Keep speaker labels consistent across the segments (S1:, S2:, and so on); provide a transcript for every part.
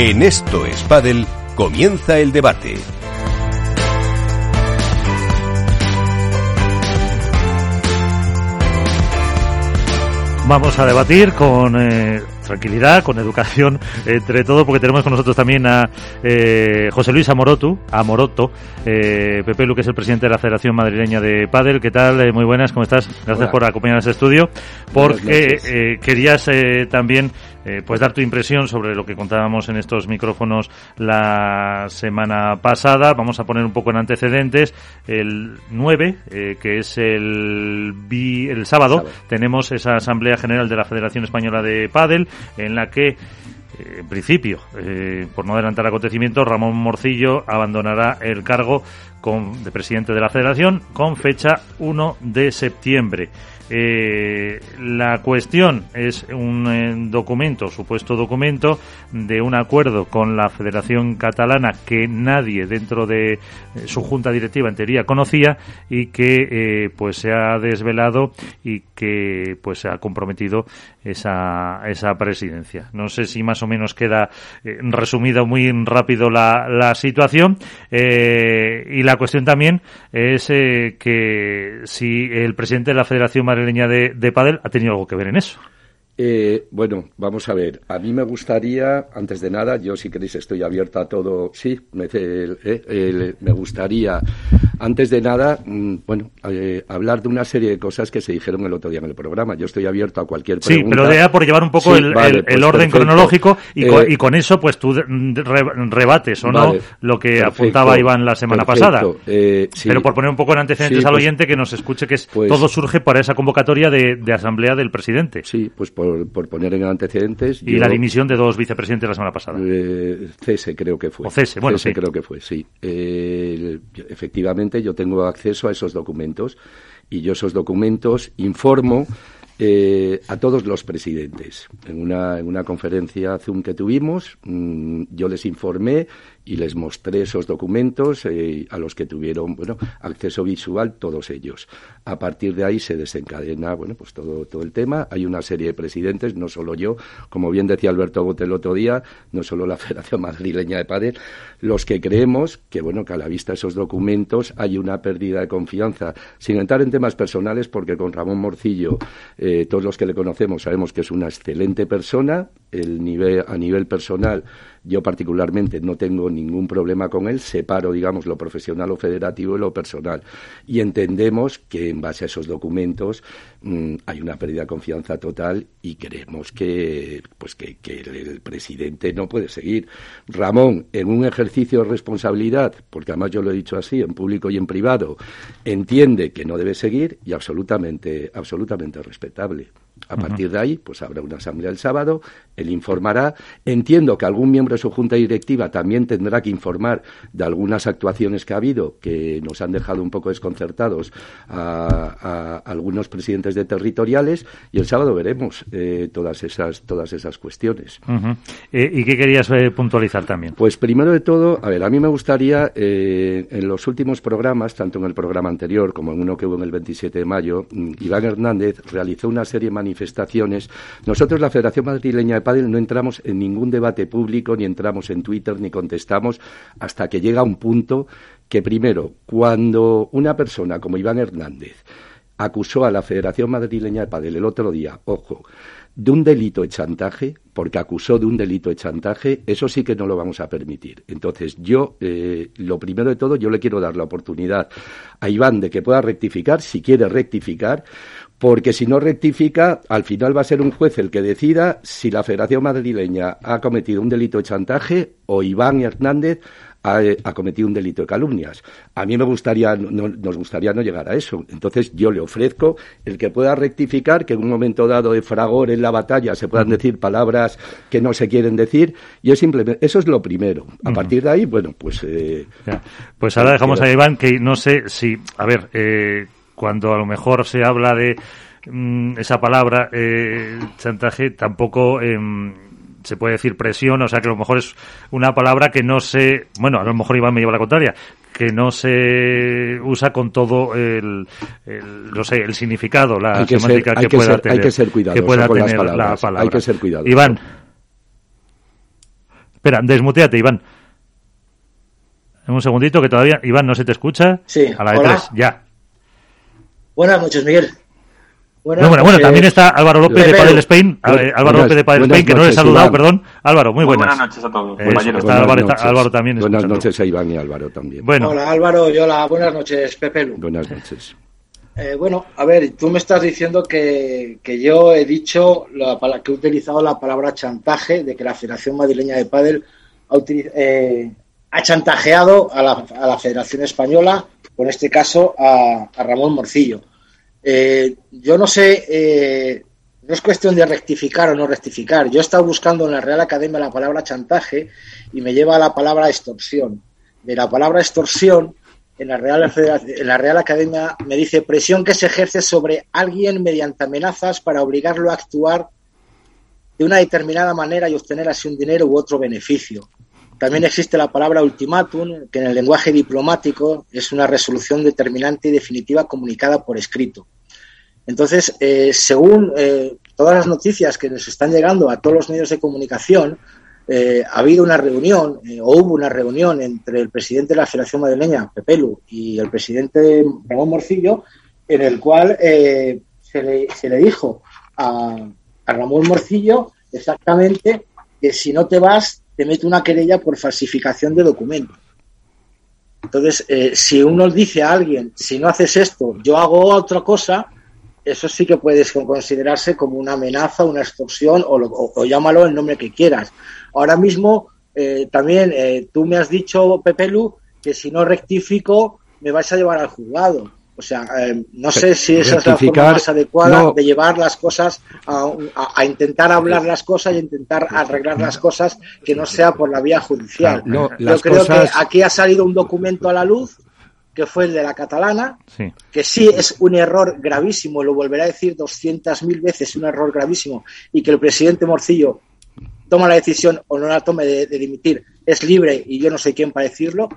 S1: En Esto es Padel comienza el debate.
S2: Vamos a debatir con eh, tranquilidad, con educación, entre todo, porque tenemos con nosotros también a eh, José Luis Amoroto, Amoroto, eh, Pepe Lu, que es el presidente de la Federación Madrileña de Padel. ¿Qué tal? Eh, muy buenas, ¿cómo estás? Gracias por acompañarnos a este estudio, porque eh, querías eh, también eh, pues dar tu impresión sobre lo que contábamos en estos micrófonos la semana pasada. Vamos a poner un poco en antecedentes. El 9, eh, que es el, el sábado,
S3: Sábado.
S2: tenemos esa Asamblea General de la Federación Española de Padel, en la que, eh, en principio, eh, por no adelantar acontecimientos, Ramón Morcillo abandonará el cargo con- de presidente de la Federación con fecha 1 de septiembre. Eh, la cuestión es un eh, documento, supuesto documento, de un acuerdo con la Federación Catalana que nadie dentro de eh, su junta directiva en teoría conocía y que eh, pues se ha desvelado y que pues se ha comprometido esa, esa presidencia. No sé si más o menos queda eh, resumida muy rápido la, la situación eh, y la cuestión también es eh, que si el presidente de la Federación Madrileña de, de Padel ha tenido algo que ver en eso.
S3: Eh, bueno, vamos a ver. A mí me gustaría, antes de nada, yo si queréis estoy abierta a todo. Sí, me, eh, me gustaría, antes de nada, mm, bueno, eh, hablar de una serie de cosas que se dijeron el otro día en el programa. Yo estoy abierto a cualquier
S2: Sí,
S3: pregunta.
S2: pero era por llevar un poco
S3: Sí,
S2: el,
S3: vale, pues
S2: el orden
S3: perfecto.
S2: cronológico y,
S3: Eh,
S2: con, y con eso pues tú re- rebates o
S3: Vale,
S2: no lo que
S3: perfecto,
S2: apuntaba Iván la semana
S3: perfecto.
S2: pasada.
S3: Sí.
S2: Pero por poner un poco en antecedentes
S3: Sí,
S2: al
S3: pues-
S2: oyente que nos escuche que es,
S3: pues-
S2: todo surge para esa convocatoria de, de asamblea del presidente
S3: Sí, pues por, por poner en antecedentes.
S2: y
S3: yo-
S2: la dimisión de dos vicepresidentes la semana pasada.
S3: Eh, cese creo que fue.
S2: O cese, bueno, sí.
S3: creo que fue, sí. Eh, efectivamente, yo tengo acceso a esos documentos y yo esos documentos informo eh, a todos los presidentes. En una, en una conferencia Zoom que tuvimos, mm, yo les informé y les mostré esos documentos eh, a los que tuvieron bueno acceso visual todos ellos. A partir de ahí se desencadena bueno pues todo todo el tema. Hay una serie de presidentes, no solo yo, como bien decía Alberto Bote el otro día, no solo la Federación Madrileña de Padel, los que creemos que bueno que a la vista de esos documentos hay una pérdida de confianza, sin entrar en temas personales, porque con Ramón Morcillo eh, todos los que le conocemos sabemos que es una excelente persona, el nivel a nivel personal yo particularmente no tengo ningún problema con él, separo, digamos, lo profesional o federativo y lo personal. Y entendemos que en base a esos documentos mm, hay una pérdida de confianza total y creemos que, pues que, el, el presidente no puede seguir. Ramón, en un ejercicio de responsabilidad, porque además yo lo he dicho así, en público y en privado, entiende que no debe seguir y absolutamente, absolutamente respetable. A partir de ahí, pues habrá una asamblea el sábado, él informará. Entiendo que algún miembro de su junta directiva también tendrá que informar de algunas actuaciones que ha habido que nos han dejado un poco desconcertados a, a algunos presidentes de territoriales y el sábado veremos eh, todas esas todas esas cuestiones.
S2: Eh, ¿Y qué querías eh, puntualizar también?
S3: Pues primero de todo, a ver, a mí me gustaría, en los últimos programas, tanto en el programa anterior como en uno que hubo en el 27 de mayo, mm, Iván Hernández realizó una serie de manifestaciones. Nosotros, la Federación Madrileña de Padel, no entramos en ningún debate público, ni entramos en Twitter, ni contestamos, hasta que llega un punto que, primero, cuando una persona como Iván Hernández acusó a la Federación Madrileña de Padel el otro día, ojo, de un delito de chantaje, porque acusó de un delito de chantaje, eso sí que no lo vamos a permitir. Entonces, yo, eh, lo primero de todo, yo le quiero dar la oportunidad a Iván de que pueda rectificar, si quiere rectificar, porque si no rectifica, al final va a ser un juez el que decida si la Federación Madrileña ha cometido un delito de chantaje o Iván Hernández ha, ha cometido un delito de calumnias. A mí me gustaría, no, nos gustaría no llegar a eso. Entonces yo le ofrezco el que pueda rectificar, que en un momento dado de fragor en la batalla se puedan decir palabras que no se quieren decir. Y es simplemente, eso es lo primero. A partir de ahí, bueno, pues... Eh,
S2: Ya. Pues ahora dejamos a Iván que no sé si, a ver, eh, cuando a lo mejor se habla de mm, esa palabra eh, chantaje, tampoco em, se puede decir presión, o sea que a lo mejor es una palabra que no se, bueno, a lo mejor Iván me lleva la contraria, que no se usa con todo el, el no sé, el significado, la
S3: Hay que
S2: semántica que,
S3: que
S2: pueda
S3: ser- hay
S2: tener,
S3: que ser cuidadoso
S2: que pueda
S3: con las
S2: tener la
S3: palabras,
S2: palabra.
S3: hay que ser cuidadoso.
S2: Iván. Espera, desmuteate, Iván. Un segundito que todavía, Iván, no se te escucha.
S4: Sí.
S2: A la de tres, ya.
S4: Buenas noches, Miguel. Buenas
S2: bueno, bueno,
S4: noches.
S2: también está Álvaro López de. Padel Spain.
S3: Buenas-
S2: eh, Álvaro López de Padel Spain, que no le he
S3: noches,
S2: saludado,
S3: Iván.
S2: perdón. Álvaro, muy
S5: Muy
S2: buenas.
S5: buenas noches a todos, compañeros.
S2: está Álvaro, está- Álvaro también
S3: Buenas
S2: escuchando.
S3: noches a Iván y Álvaro también.
S2: Bueno,
S4: Hola Álvaro y hola, buenas noches Pepe Lu.
S3: Buenas noches.
S4: Eh, bueno, a ver, tú me estás diciendo que, que yo he dicho la, que he utilizado la palabra chantaje, de que la Federación Madrileña de Pádel ha, eh, ha chantajeado a la, a la Federación Española, o en este caso a, a Ramón Morcillo. Eh, yo no sé, eh, no es cuestión de rectificar o no rectificar. Yo he estado buscando en la Real Academia la palabra chantaje y me lleva a la palabra extorsión. De la palabra extorsión, en la Real, en la Real Academia me dice presión que se ejerce sobre alguien mediante amenazas para obligarlo a actuar de una determinada manera y obtener así un dinero u otro beneficio. También existe la palabra ultimátum, que en el lenguaje diplomático es una resolución determinante y definitiva comunicada por escrito. Entonces, eh, según eh, todas las noticias que nos están llegando a todos los medios de comunicación, eh, ha habido una reunión, o hubo una reunión entre el presidente de la Federación Madrileña, Pepelu, y el presidente Ramón Morcillo, en el cual se, le, se le dijo a Ramón Morcillo exactamente que si no te vas, te mete una querella por falsificación de documentos. Entonces, eh, si uno dice a alguien, si no haces esto, yo hago otra cosa, eso sí que puede considerarse como una amenaza, una extorsión o, lo- llámalo el nombre que quieras. Ahora mismo, eh, también eh, tú me has dicho, Pepe Lu, que si no rectifico me vais a llevar al juzgado. O sea, eh, no sé si esa es la forma más adecuada
S3: no.
S4: de llevar las cosas a, a- a intentar hablar las cosas y intentar arreglar las cosas que no sea por la vía judicial.
S3: No,
S4: Yo creo
S3: cosas-
S4: que aquí ha salido un documento a la luz que fue el de la catalana,
S2: sí.
S4: que sí es un error gravísimo, lo volveré a decir 200.000 veces, un error gravísimo, y que el presidente Morcillo toma la decisión o no la tome de, de dimitir, es libre y yo no sé quién para decirlo,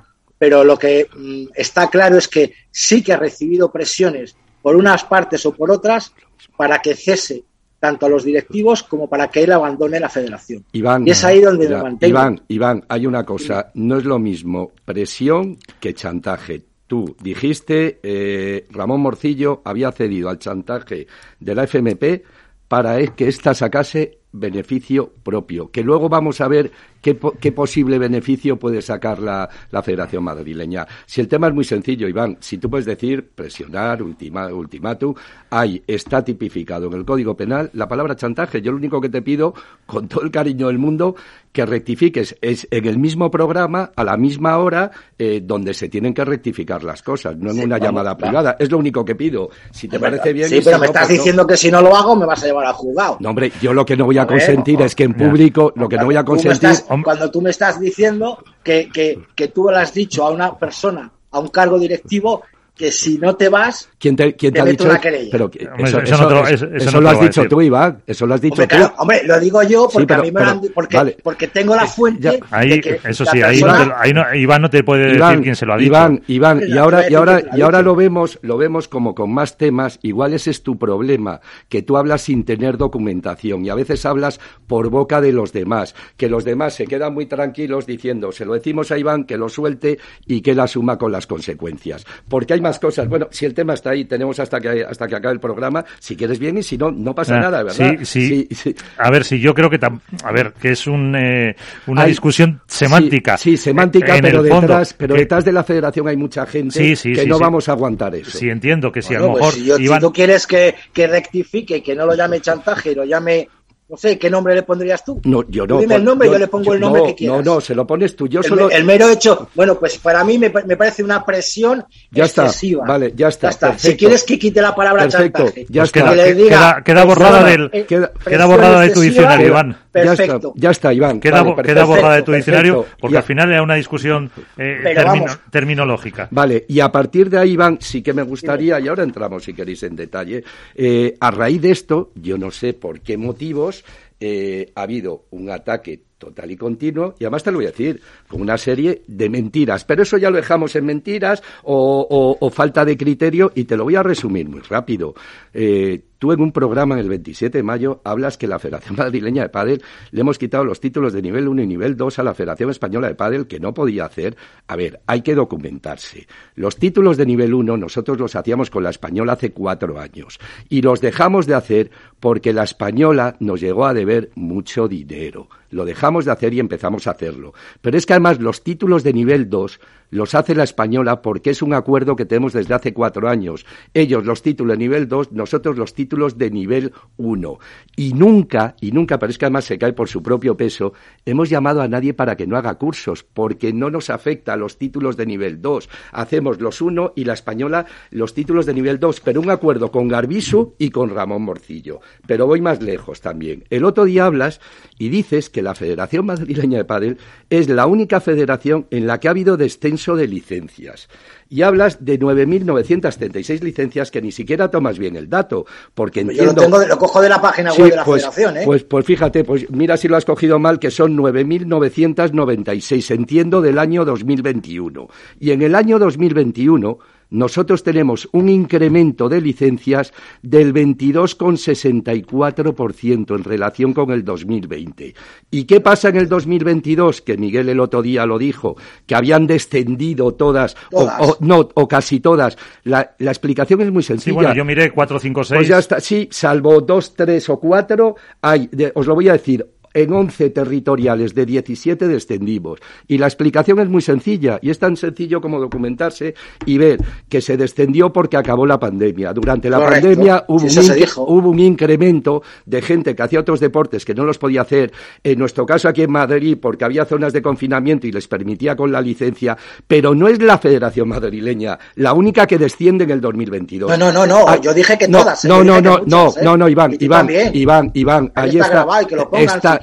S4: pero lo que mm, está claro es que sí que ha recibido presiones por unas partes o por otras para que cese tanto a los directivos como para que él abandone la federación.
S3: Iván,
S4: y es ahí donde
S3: mira,
S4: me mantengo.
S3: Iván, Iván, hay una cosa, no es lo mismo presión que chantaje. Tú dijiste, eh, Ramón Morcillo había cedido al chantaje de la FMP para que ésta sacase beneficio propio, que luego vamos a ver qué, po- qué posible beneficio puede sacar la, la Federación Madrileña. Si el tema es muy sencillo, Iván, si tú puedes decir presionar, ultima, ultimátum, hay, está tipificado en el Código Penal la palabra chantaje. Yo lo único que te pido, con todo el cariño del mundo, que rectifiques es en el mismo programa, a la misma hora, eh, donde se tienen que rectificar las cosas, no en
S4: Sí,
S3: una
S4: vamos,
S3: llamada
S4: va.
S3: privada. Es lo único que pido. Si te parece bien.
S4: Sí, pero me estás
S3: no.
S4: diciendo que si no lo hago me vas a llevar al juzgado.
S3: No, hombre, yo lo que no voy a
S4: A ver,
S3: consentir
S4: no,
S3: es que en público, lo que no voy a consentir.
S4: estás- cuando tú me estás diciendo que, que, que tú le has dicho a una persona, a un cargo directivo, que si no te vas,
S3: ¿Quién te, quién
S4: Te
S3: te ha dicho? Pero eso,
S2: eso
S3: eso-
S2: no te lo-
S3: eso-
S2: no
S3: has dicho tú, Iván. Eso lo has dicho
S4: hombre,
S3: tú.
S4: claro, hombre, lo digo yo porque
S3: pero-
S4: a mí me
S3: pero-
S4: lo han porque,
S3: vale.
S4: porque tengo la fuente.
S3: Ya.
S4: de
S2: Ahí,
S4: que
S2: eso sí, ahí,
S4: persona-
S2: no te- ahí no, Iván no te puede decir quién se lo ha dicho.
S3: Iván, Iván, y ahora, y ahora, y ahora lo vemos, lo vemos como con más temas. Igual ese es tu problema, que tú hablas sin tener documentación y a veces hablas por boca de los demás, que los demás se quedan muy tranquilos diciendo, se lo decimos a Iván que lo suelte y que él asuma con las consecuencias. Porque hay más cosas. Bueno, si el tema está ahí, tenemos hasta que hasta que acabe el programa. Si quieres bien y si no, no pasa
S2: Ah,
S3: nada, ¿verdad?
S2: Sí, sí.
S3: Sí, sí.
S2: A ver, si yo creo que tam- a ver, que es un, eh, una
S3: Hay-
S2: discusión semántica.
S3: Sí, sí, semántica,
S2: En
S3: pero
S2: el fondo,
S3: detrás, pero
S2: que-
S3: detrás de la federación hay mucha gente
S2: Sí, sí,
S3: que
S2: sí,
S3: no
S2: sí.
S3: vamos a aguantar eso.
S2: Sí, entiendo que si a
S4: Bueno,
S2: lo
S4: pues
S2: mejor
S4: si, yo- si
S2: Iván
S4: tú quieres que, que rectifique y que no lo llame chantaje lo llame, no sé, ¿qué nombre le pondrías tú?
S3: No, yo
S4: Tú
S3: no.
S4: dime el nombre, yo, le pongo el nombre
S3: no,
S4: que quieras.
S3: No, no, se lo pones tú. Yo
S4: el,
S3: solo.
S4: el mero hecho, bueno, pues para mí me, me parece una presión
S3: Ya está,
S4: excesiva.
S3: vale, ya está,
S4: Si
S3: perfecto.
S4: quieres que quite la palabra
S3: Perfecto,
S4: chantaje,
S3: ya
S2: Pues
S3: está.
S2: queda,
S4: que le diga
S2: queda- queda borrada
S4: presión,
S2: del
S4: eh,
S3: queda-
S2: queda borrada de tu diccionario,
S3: Queda- Ya está, ya está, Iván.
S2: queda,
S3: Vale,
S2: queda borrada de tu
S3: perfecto.
S2: diccionario porque al final era una discusión eh, termino- terminológica.
S3: Vale, y a partir de ahí, Iván, sí que me gustaría, y ahora entramos si queréis en detalle, eh, a raíz de esto, yo no sé por qué motivos, eh, ha habido un ataque total y continuo, y además te lo voy a decir, con una serie de mentiras, pero eso ya lo dejamos en mentiras o, o- o falta de criterio, y te lo voy a resumir muy rápido. Eh, Tú en un programa en el 27 de mayo hablas que la Federación Madrileña de Pádel le hemos quitado los títulos de nivel 1 y nivel 2 a la Federación Española de Pádel, que no podía hacer. A ver, hay que documentarse. Los títulos de nivel 1 nosotros los hacíamos con la Española hace cuatro años y los dejamos de hacer porque la Española nos llegó a deber mucho dinero. Lo dejamos de hacer y empezamos a hacerlo. Pero es que además los títulos de nivel 2 los hace la española porque es un acuerdo que tenemos desde hace cuatro años. Ellos los títulos de nivel 2, nosotros los títulos de nivel 1. Y nunca, y nunca, pero es que además se cae por su propio peso, hemos llamado a nadie para que no haga cursos, porque no nos afecta a los títulos de nivel 2. Hacemos los 1 y la española los títulos de nivel 2, pero un acuerdo con Garbisu y con Ramón Morcillo. Pero voy más lejos también. El otro día hablas y dices que la Federación Madrileña de Padel es la única federación en la que ha habido descenso de licencias. Y hablas de 9.976 licencias que ni siquiera tomas bien el dato, porque
S4: entiendo... Yo lo, tengo, lo cojo de la página web de la
S3: pues,
S4: Federación, ¿eh?
S3: Pues, pues fíjate, pues mira si lo has cogido mal, que son 9.996, entiendo, del año 2021. Y en el año 2021 nosotros tenemos un incremento de licencias del 22,64% en relación con el 2020. ¿Y qué pasa en el 2022? Que Miguel el otro día lo dijo, que habían descendido todas, O, no, o casi todas. La, explicación es muy sencilla. Sí,
S2: bueno, yo miré 4, 5, 6.
S3: Pues ya está, sí, salvo 2, 3 o 4, hay, os lo voy a decir, en 11 territoriales de 17 descendimos. Y la explicación es muy sencilla, y es tan sencillo como documentarse y ver que se descendió porque acabó la pandemia. Durante la pandemia hubo, un, hubo un incremento de gente que hacía otros deportes que no los podía hacer. En nuestro caso aquí en Madrid, porque había zonas de confinamiento y les permitía con la licencia, pero no es la Federación Madrileña la única que desciende en el 2022.
S4: No, no, no, no. Ah, yo dije que todas.
S3: No, no, no, no, ¿eh? no, no, Iván, Iván, Iván, Iván, ahí está. está Está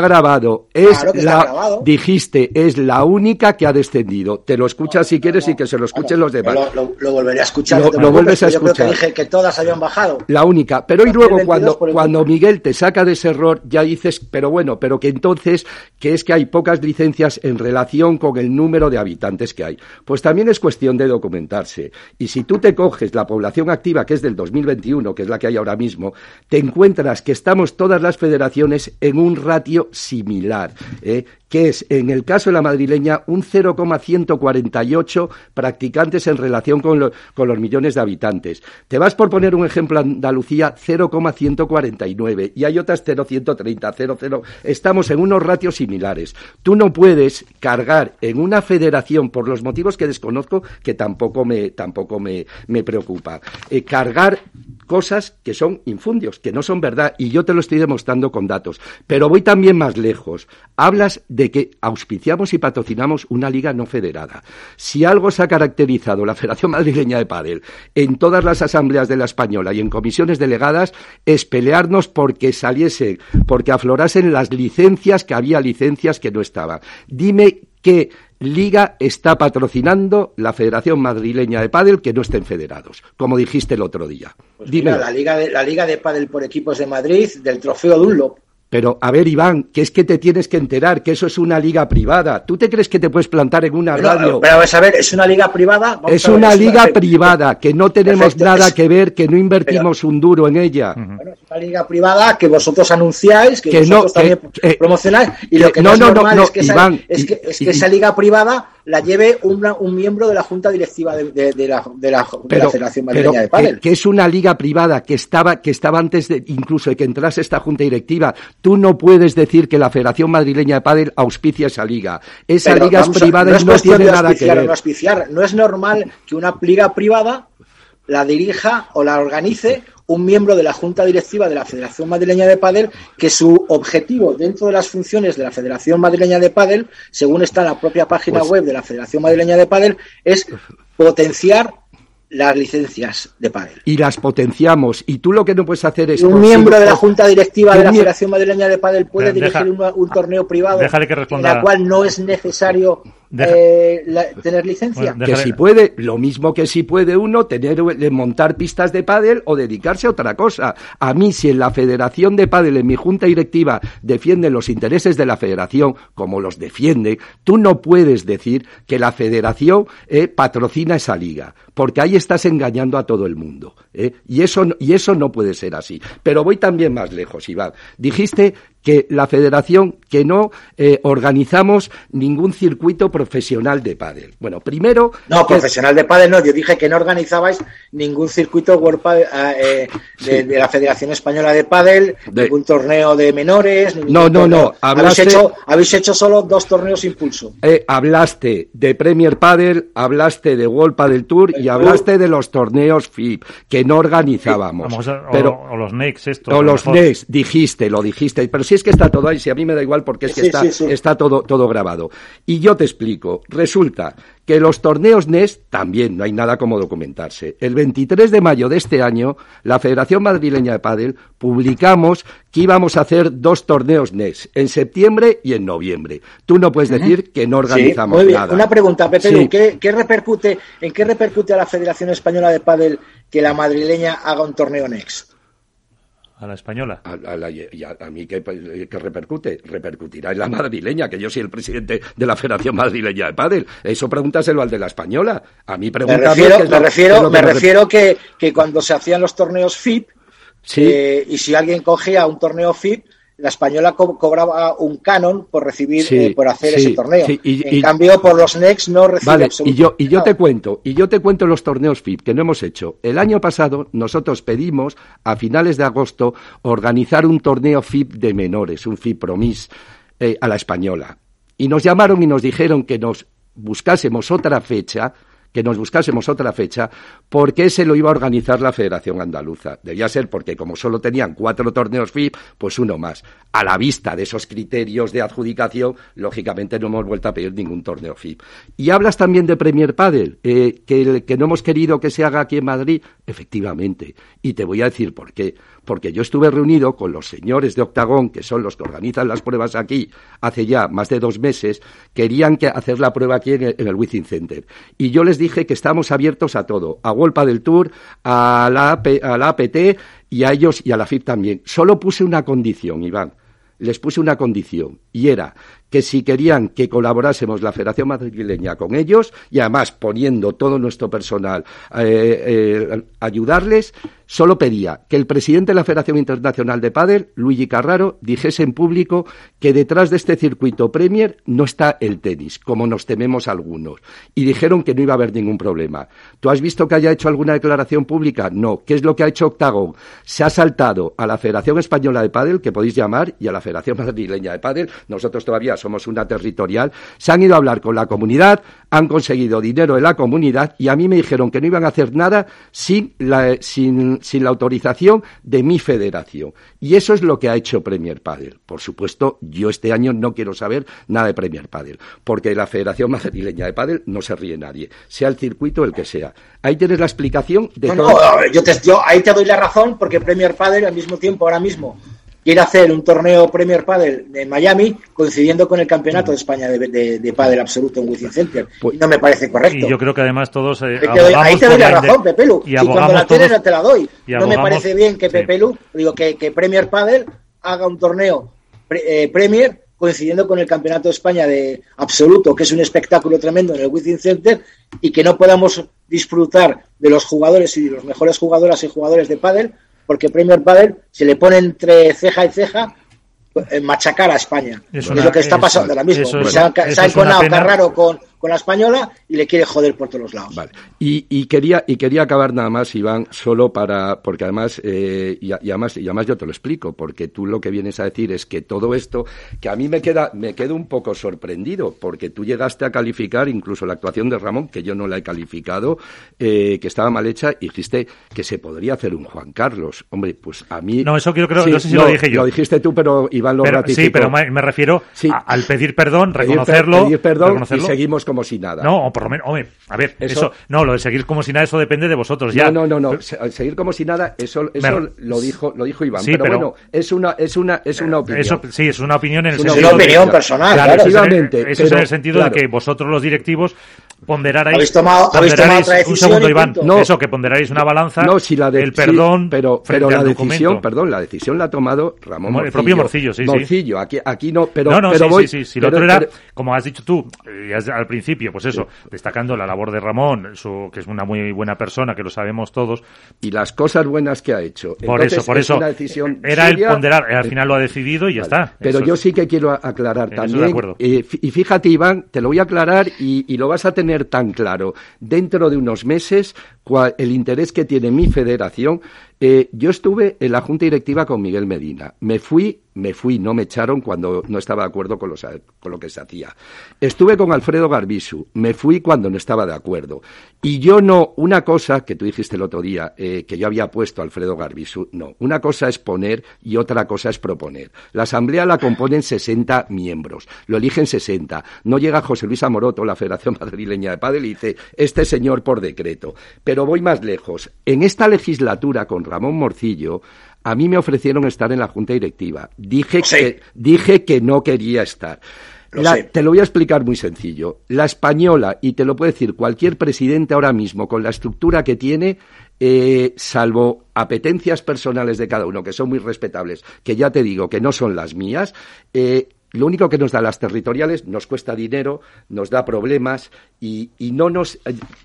S3: grabado. Es la, dijiste, es la única que ha descendido. Te lo escuchas si quieres y que se lo escuchen los demás.
S4: Lo, volveré a escuchar.
S3: Lo, vuelves a escuchar. Yo creo
S4: que dije que todas habían bajado.
S3: La única. Pero y luego cuando, cuando Miguel te saca de ese error, ya dices, pero bueno, pero que entonces, que es que hay pocas licencias en relación con el número de habitantes que hay. Pues también es cuestión de documentarse. Y si tú te coges la población activa, que es del 2021, que es la que hay ahora mismo, te encuentras que estamos todas las federaciones en un ratio similar, ¿eh? que es, en el caso de la madrileña, un 0,148 practicantes en relación con, los millones de habitantes. Te vas por poner un ejemplo, Andalucía, 0,149 y hay otras 0,130, 0,0. Estamos en unos ratios similares. Tú no puedes cargar en una federación, por los motivos que desconozco, que tampoco me, tampoco me, preocupa, eh, cargar cosas que son infundios, que no son verdad, y yo te lo estoy demostrando con datos. Pero voy también más lejos. Hablas de que auspiciamos y patrocinamos una liga no federada. Si algo se ha caracterizado la Federación Madrileña de Padel en todas las asambleas de la Española y en comisiones delegadas es pelearnos porque saliese, porque aflorasen las licencias que había licencias que no estaban. Dime qué liga está patrocinando la Federación Madrileña de Padel que no estén federados, como dijiste el otro día.
S4: Pues la liga de la liga de Padel por equipos de Madrid del Trofeo Dunlop
S3: pero, a ver, Iván, que es que te tienes que enterar que eso es una liga privada. ¿Tú te crees que te puedes plantar en una radio?
S4: Pero, a ver, ¿es una liga privada?
S3: es una liga privada, que no tenemos nada que ver, que no invertimos un duro en ella.
S4: Bueno, es una liga privada que vosotros anunciáis, que, vosotros también promocionáis, y lo que no, es normal es, que es que, es que esa liga privada la lleve un miembro de la junta directiva de, la, de la, Federación Madrileña de Padel.
S3: Que, es una liga privada que estaba, que estaba antes de, incluso de que entrase esta junta directiva. Tú no puedes decir que la Federación Madrileña de Padel auspicia esa liga. Esa liga es privada y no tiene nada que ver.
S4: No, no es normal que una liga privada la dirija o la organice un miembro de la Junta Directiva de la Federación Madrileña de Padel que su objetivo dentro de las funciones de la Federación Madrileña de Padel, según está en la propia página pues web de la Federación Madrileña de Padel, es potenciar las licencias de pádel.
S3: Y las potenciamos. Y tú lo que no puedes hacer es...
S4: Un miembro de la Junta Directiva de la Federación Madrileña de Padel puede dirigir un, torneo privado
S2: que
S4: en la cual no es necesario eh, tener licencia.
S3: que si puede, lo mismo que si puede uno tener montar pistas de pádel o dedicarse a otra cosa. A mí, si en la Federación de Pádel, en mi junta directiva, defienden los intereses de la Federación como los defiende, tú no puedes decir que la Federación eh, patrocina esa liga, porque ahí estás engañando a todo el mundo. Eh, y, eso, y eso no puede ser así. Pero voy también más lejos, Iván. Dijiste que la federación, que no eh, organizamos ningún circuito profesional de pádel. Bueno, primero...
S4: No, profesional de pádel no, yo dije que no organizabais ningún circuito World eh, de, la Federación Española de Pádel, ningún torneo de menores...
S3: No, no, no,
S4: hablaste... habéis, hecho, habéis hecho solo dos torneos impulso.
S3: Eh, hablaste de Premier Padel, hablaste de World Padel Tour y hablaste de los torneos FIP, que no organizábamos. pero,
S2: o, los NEX, esto.
S3: O los NEX, dijiste, lo dijiste, pero sí es que está todo ahí, si a mí me da igual porque es que está, está todo, todo grabado. Y yo te explico, resulta que los torneos NES también no hay nada como documentarse. El 23 de mayo de este año, la Federación Madrileña de Padel publicamos que íbamos a hacer dos torneos NES, en septiembre y en noviembre. Tú no puedes decir que no organizamos muy bien. nada.
S4: Una pregunta, Pepe, ¿qué, repercute, ¿en qué repercute a la Federación Española de Padel que la madrileña haga un torneo NES?
S2: A la española.
S3: A, a, mí ¿qué, repercute? Repercutirá en la madrileña, que yo soy el presidente de la Federación Madrileña de Padel. Eso pregúntaselo al de la española. A mí pregúntame...
S4: Me refiero, me refiero, me refiero que, que, cuando se hacían los torneos FIP, eh, y si alguien cogía un torneo FIP, la española cobraba un canon por recibir, eh, por hacer ese torneo. en cambio, por los Next no recibe
S3: vale, y yo, y yo te cuento, y yo te cuento los torneos FIP que no hemos hecho. El año pasado nosotros pedimos, a finales de agosto, organizar un torneo FIP de menores, un FIP Promis, eh, a la española. Y nos llamaron y nos dijeron que nos buscásemos otra fecha que nos buscásemos otra fecha, porque se lo iba a organizar la Federación Andaluza. Debía ser porque como solo tenían cuatro torneos FIP, pues uno más. A la vista de esos criterios de adjudicación, lógicamente no hemos vuelto a pedir ningún torneo FIP. Y hablas también de Premier Padel, eh, que, que no hemos querido que se haga aquí en Madrid, efectivamente. Y te voy a decir por qué porque yo estuve reunido con los señores de Octagón, que son los que organizan las pruebas aquí, hace ya más de dos meses, querían que hacer la prueba aquí en el, en Center. Y yo les dije que estamos abiertos a todo, a Wolpa del Tour, a la, a la APT y a ellos y a la FIP también. Solo puse una condición, Iván. Les puse una condición y era que si querían que colaborásemos la Federación Madrileña con ellos y además poniendo todo nuestro personal eh, eh, ayudarles, Solo pedía que el presidente de la Federación Internacional de Padel, Luigi Carraro, dijese en público que detrás de este circuito Premier no está el tenis, como nos tememos algunos. Y dijeron que no iba a haber ningún problema. ¿Tú has visto que haya hecho alguna declaración pública? No. ¿Qué es lo que ha hecho Octagon? Se ha saltado a la Federación Española de Padel, que podéis llamar, y a la Federación Madrileña de Padel. Nosotros todavía somos una territorial. Se han ido a hablar con la comunidad, han conseguido dinero de la comunidad y a mí me dijeron que no iban a hacer nada sin la, sin, sin la autorización de mi federación. Y eso es lo que ha hecho Premier Padel. Por supuesto, yo este año no quiero saber nada de Premier Padel, porque la Federación Madrileña de Padel no se ríe nadie, sea el circuito el que sea. Ahí tienes la explicación de
S4: todo. No, yo, te, yo ahí te doy la razón, porque Premier Padel al mismo tiempo, ahora mismo, quiere hacer un torneo Premier Padel en Miami coincidiendo con el campeonato de España de, de, Padel absoluto en Wizzing Center. Pues, no me parece correcto.
S2: Y yo creo que además todos. Eh,
S4: ahí te doy la razón, Pepelu. Y, cuando la tienes no te la doy. No me parece bien que Pepelu, digo, que, que, Premier Padel haga un torneo eh, Premier coincidiendo con el campeonato de España de absoluto, que es un espectáculo tremendo en el Wizzing Center, y que no podamos disfrutar de los jugadores y de los mejores jugadoras y jugadores de pádel porque Premier Padel se le pone entre ceja y ceja eh, machacar a España. Es, lo que está pasando ahora mismo. se ha, enconado Carraro con, con la española y le quiere joder por todos los lados.
S3: Vale. Y, quería y quería acabar nada más, Iván, solo para porque además eh, y, además y además yo te lo explico, porque tú lo que vienes a decir es que todo esto que a mí me queda me quedo un poco sorprendido porque tú llegaste a calificar incluso la actuación de Ramón que yo no la he calificado eh, que estaba mal hecha y dijiste que se podría hacer un Juan Carlos. Hombre, pues a mí
S2: no eso creo, creo no sé si lo dije yo.
S3: Lo dijiste tú, pero Iván lo
S2: pero, Sí, pero me, refiero al pedir perdón, reconocerlo,
S3: pedir perdón y seguimos como si nada.
S2: No, o por lo menos, hombre, a ver, eso, no, lo de seguir como si nada, eso depende de vosotros ya.
S3: No, no, no, no. seguir como si nada, eso, eso lo dijo, lo dijo Iván. Sí, pero, bueno, es una, es una, es una opinión.
S2: Eso, sí, es una opinión en el
S4: sentido. Es una opinión personal, claro.
S2: Eso, es en el sentido de que vosotros los directivos ponderaréis,
S4: ¿Habéis tomado,
S2: un segundo Iván, no, eso que ponderaréis una balanza, no, si la de, el perdón,
S3: pero, pero la decisión, perdón, la decisión la ha tomado Ramón Morcillo.
S2: El propio Morcillo, sí,
S3: Morcillo, aquí, aquí no, pero,
S2: no, no,
S3: pero
S2: sí,
S3: voy,
S2: sí, sí, si lo otro era, como has dicho tú, eh, al principio, pues eso, destacando la labor de Ramón, su, que es una muy buena persona, que lo sabemos todos.
S3: Y las cosas buenas que ha hecho.
S2: Por eso, por eso, era el ponderar, al final lo ha decidido y ya está.
S3: Pero yo sí que quiero aclarar también, eh, y fíjate Iván, te lo voy a aclarar y lo vas a tener tan claro dentro de unos meses el interés que tiene mi federación. Eh, yo estuve en la junta directiva con Miguel Medina. Me fui, me fui, no me echaron cuando no estaba de acuerdo con, con lo que se hacía. Estuve con Alfredo Garbisu. Me fui cuando no estaba de acuerdo. Y yo no, una cosa que tú dijiste el otro día, eh, que yo había puesto Alfredo Garbisu, no. Una cosa es poner y otra cosa es proponer. La asamblea la componen 60 miembros. Lo eligen 60. No llega José Luis Amoroto, la Federación Madrileña de Padel, y dice, este señor por decreto. Pero voy más lejos. En esta legislatura con Ramón Morcillo, a mí me ofrecieron estar en la junta directiva. Dije, que, dije que no quería estar. te lo voy a explicar muy sencillo. La española, y te lo puede decir cualquier presidente ahora mismo, con la estructura que tiene, eh, salvo apetencias personales de cada uno, que son muy respetables, que ya te digo que no son las mías, eh, lo único que nos da las territoriales nos cuesta dinero, nos da problemas y, no nos,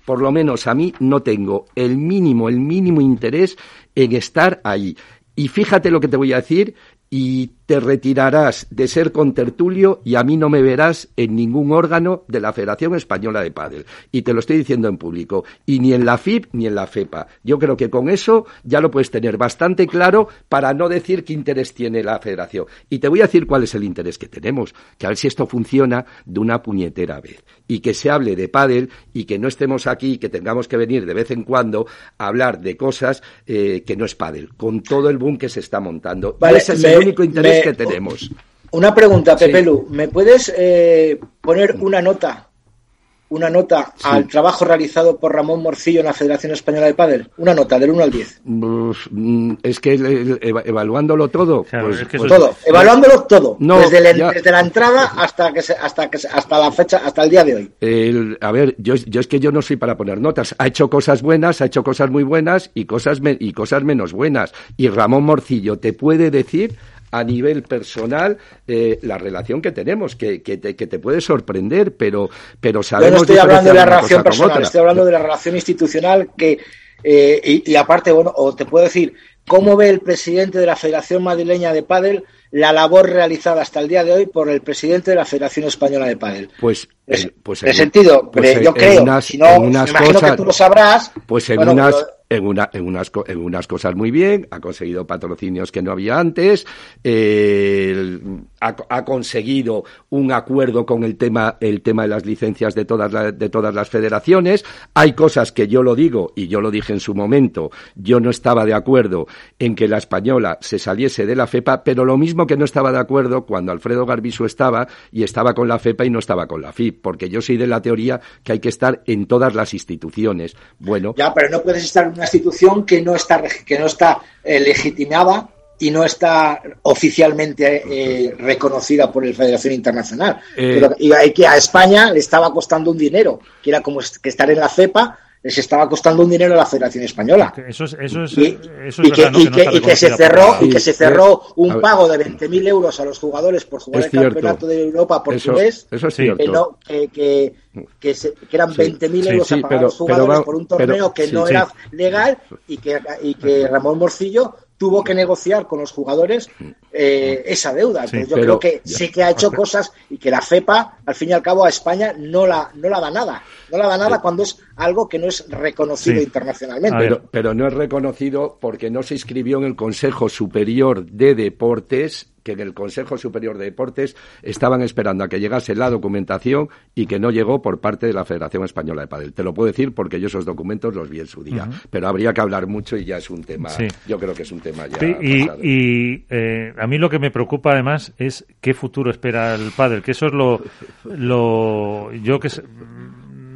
S3: por lo menos a mí, no tengo el mínimo, el mínimo interés en estar ahí. Y fíjate lo que te voy a decir, y te retirarás de ser contertulio y a mí no me verás en ningún órgano de la Federación Española de Padel. Y te lo estoy diciendo en público. Y ni en la FIP ni en la FEPA. Yo creo que con eso ya lo puedes tener bastante claro para no decir qué interés tiene la Federación. Y te voy a decir cuál es el interés que tenemos. Que a ver si esto funciona de una puñetera vez. Y que se hable de Padel y que no estemos aquí, que tengamos que venir de vez en cuando a hablar de cosas eh, que no es Padel. Con todo el boom que se está montando. ese es el único interés que tenemos.
S4: Una pregunta, Pepe Lu. ¿Me puedes eh, poner una nota una nota al trabajo realizado por Ramón Morcillo en la Federación Española de Pádel? Una nota, del 1 al 10.
S3: Mm, es que evaluándolo todo. pues,
S4: pues todo, evaluándolo todo. desde, la entrada hasta que hasta que hasta la fecha, hasta el día de
S3: hoy. a ver, yo, yo es que yo no soy para poner notas. Ha hecho cosas buenas, ha hecho cosas muy buenas y cosas, y cosas menos buenas. Y Ramón Morcillo te puede decir a nivel personal eh, la relación que tenemos, que, que, te, que, te, puede sorprender, pero, pero sabemos...
S4: Yo no estoy hablando de la relación personal, estoy hablando de la relación institucional que, eh, y, y, aparte, bueno, o te puedo decir, ¿cómo ve el presidente de la Federación Madrileña de Pádel la labor realizada hasta el día de hoy por el presidente de la Federación Española de Pádel?
S3: Pues, eh, pues
S4: en, sentido, pues yo creo, si no, me imagino que tú lo sabrás.
S3: Pues en unas en, una, en, unas, en unas cosas muy bien, ha conseguido patrocinios que no había antes, ha, ha, conseguido un acuerdo con el tema, el tema de las licencias de todas, de todas las federaciones. Hay cosas que yo lo digo, y yo lo dije en su momento, yo no estaba de acuerdo en que la española se saliese de la FEPA, pero lo mismo que no estaba de acuerdo cuando Alfredo Garbisu estaba y estaba con la FEPA y no estaba con la FIP, porque yo soy de la teoría que hay que estar en todas las instituciones. Bueno.
S4: Ya, pero no puedes estar una institución que no está, que no está eh, legitimada y no está oficialmente eh, reconocida por la Federación Internacional. Eh, Pero, y que a España le estaba costando un dinero, que era como que estar en la CEPA les estaba costando un dinero a la Federación Española.
S2: Eso es, eso es,
S4: y, eso es que, que, se cerró, y que se cerró un pago de 20.000 euros a los jugadores por jugar el campeonato de Europa portugués.
S3: Eso, es cierto.
S4: Que, que, que, se, que eran 20.000 euros a pagar los jugadores por un torneo que no era legal y que, y que Ramón Morcillo tuvo que negociar con los jugadores eh, esa deuda. Entonces yo creo que sí que ha hecho cosas y que la FEPA, al fin y al cabo, a España no la, no la da nada. No la da nada cuando es algo que no es reconocido internacionalmente.
S3: Pero, pero no es reconocido porque no se inscribió en el Consejo Superior de Deportes que en el Consejo Superior de Deportes estaban esperando a que llegase la documentación y que no llegó por parte de la Federación Española de Padel. Te lo puedo decir porque yo esos documentos los vi en su día, pero habría que hablar mucho y ya es un tema, yo creo que es un tema ya.
S2: y, y eh, a mí lo que me preocupa además es qué futuro espera el Padel, que eso es lo, lo yo que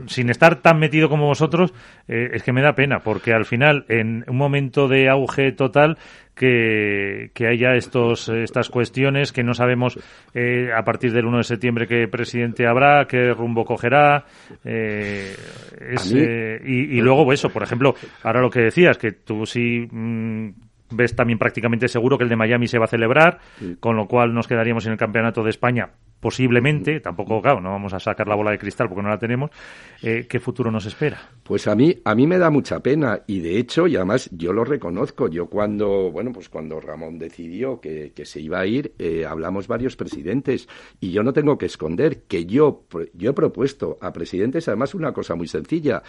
S2: sin estar tan metido como vosotros, eh, es que me da pena, porque al final, en un momento de auge total, que, que haya estos, estas cuestiones que no sabemos eh, a partir del 1 de septiembre qué presidente habrá, qué rumbo cogerá. Eh, y, luego eso, por ejemplo, ahora lo que decías, que tú sí mm, ves también prácticamente seguro que el de Miami se va a celebrar, con lo cual nos quedaríamos en el Campeonato de España posiblemente, tampoco, claro, no vamos a sacar la bola de cristal porque no la tenemos, eh, ¿qué futuro nos espera?
S3: Pues a mí, a mí me da mucha pena y de hecho, y además yo lo reconozco, yo cuando, bueno, pues cuando Ramón decidió que, se iba a ir, eh, hablamos varios presidentes y yo no tengo que esconder que yo, yo he propuesto a presidentes además una cosa muy sencilla.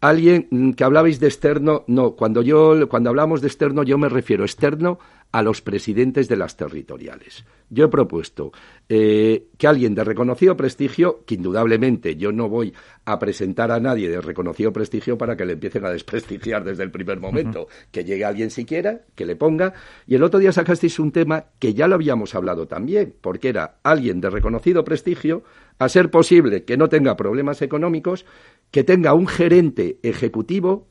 S3: Alguien mm, que hablabais de externo, no, cuando yo, cuando hablamos de externo yo me refiero externo a los presidentes de las territoriales. Yo he propuesto eh, que alguien de reconocido prestigio, que indudablemente yo no voy a presentar a nadie de reconocido prestigio para que le empiecen a desprestigiar desde el primer momento, que llegue alguien siquiera, que le ponga. Y el otro día sacasteis un tema que ya lo habíamos hablado también, porque era alguien de reconocido prestigio, a ser posible que no tenga problemas económicos, que tenga un gerente ejecutivo